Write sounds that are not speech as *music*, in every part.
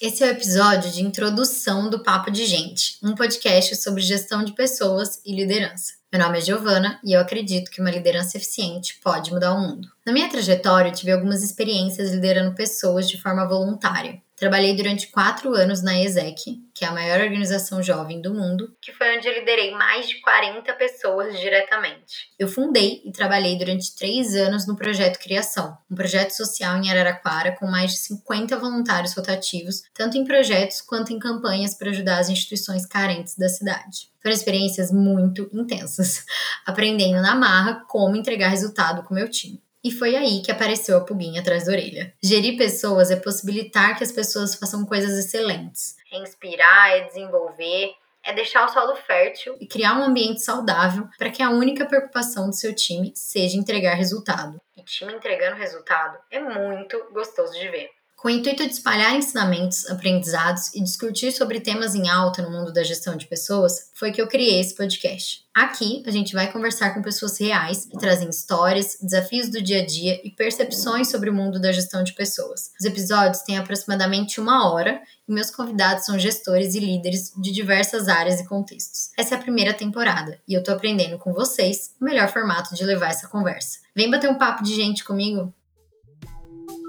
Esse é o episódio de introdução do Papo de Gente, um podcast sobre gestão de pessoas e liderança. Meu nome é Giovana e eu acredito que uma liderança eficiente pode mudar o mundo. Na minha trajetória, tive algumas experiências liderando pessoas de forma voluntária. Trabalhei durante quatro anos na ESEC, que é a maior organização jovem do mundo, que foi onde eu liderei mais de 40 pessoas diretamente. Eu fundei e trabalhei durante três anos no Projeto Criação, um projeto social em Araraquara com mais de 50 voluntários rotativos, tanto em projetos quanto em campanhas para ajudar as instituições carentes da cidade. Foram experiências muito intensas, *laughs* aprendendo na marra como entregar resultado com meu time. E foi aí que apareceu a pulguinha atrás da orelha. Gerir pessoas é possibilitar que as pessoas façam coisas excelentes. É inspirar, é desenvolver, é deixar o solo fértil e criar um ambiente saudável para que a única preocupação do seu time seja entregar resultado. E time entregando resultado é muito gostoso de ver. Com o intuito de espalhar ensinamentos, aprendizados e discutir sobre temas em alta no mundo da gestão de pessoas, foi que eu criei esse podcast. Aqui a gente vai conversar com pessoas reais que trazem histórias, desafios do dia a dia e percepções sobre o mundo da gestão de pessoas. Os episódios têm aproximadamente uma hora e meus convidados são gestores e líderes de diversas áreas e contextos. Essa é a primeira temporada e eu tô aprendendo com vocês o melhor formato de levar essa conversa. Vem bater um papo de gente comigo?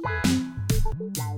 Bye. Bye.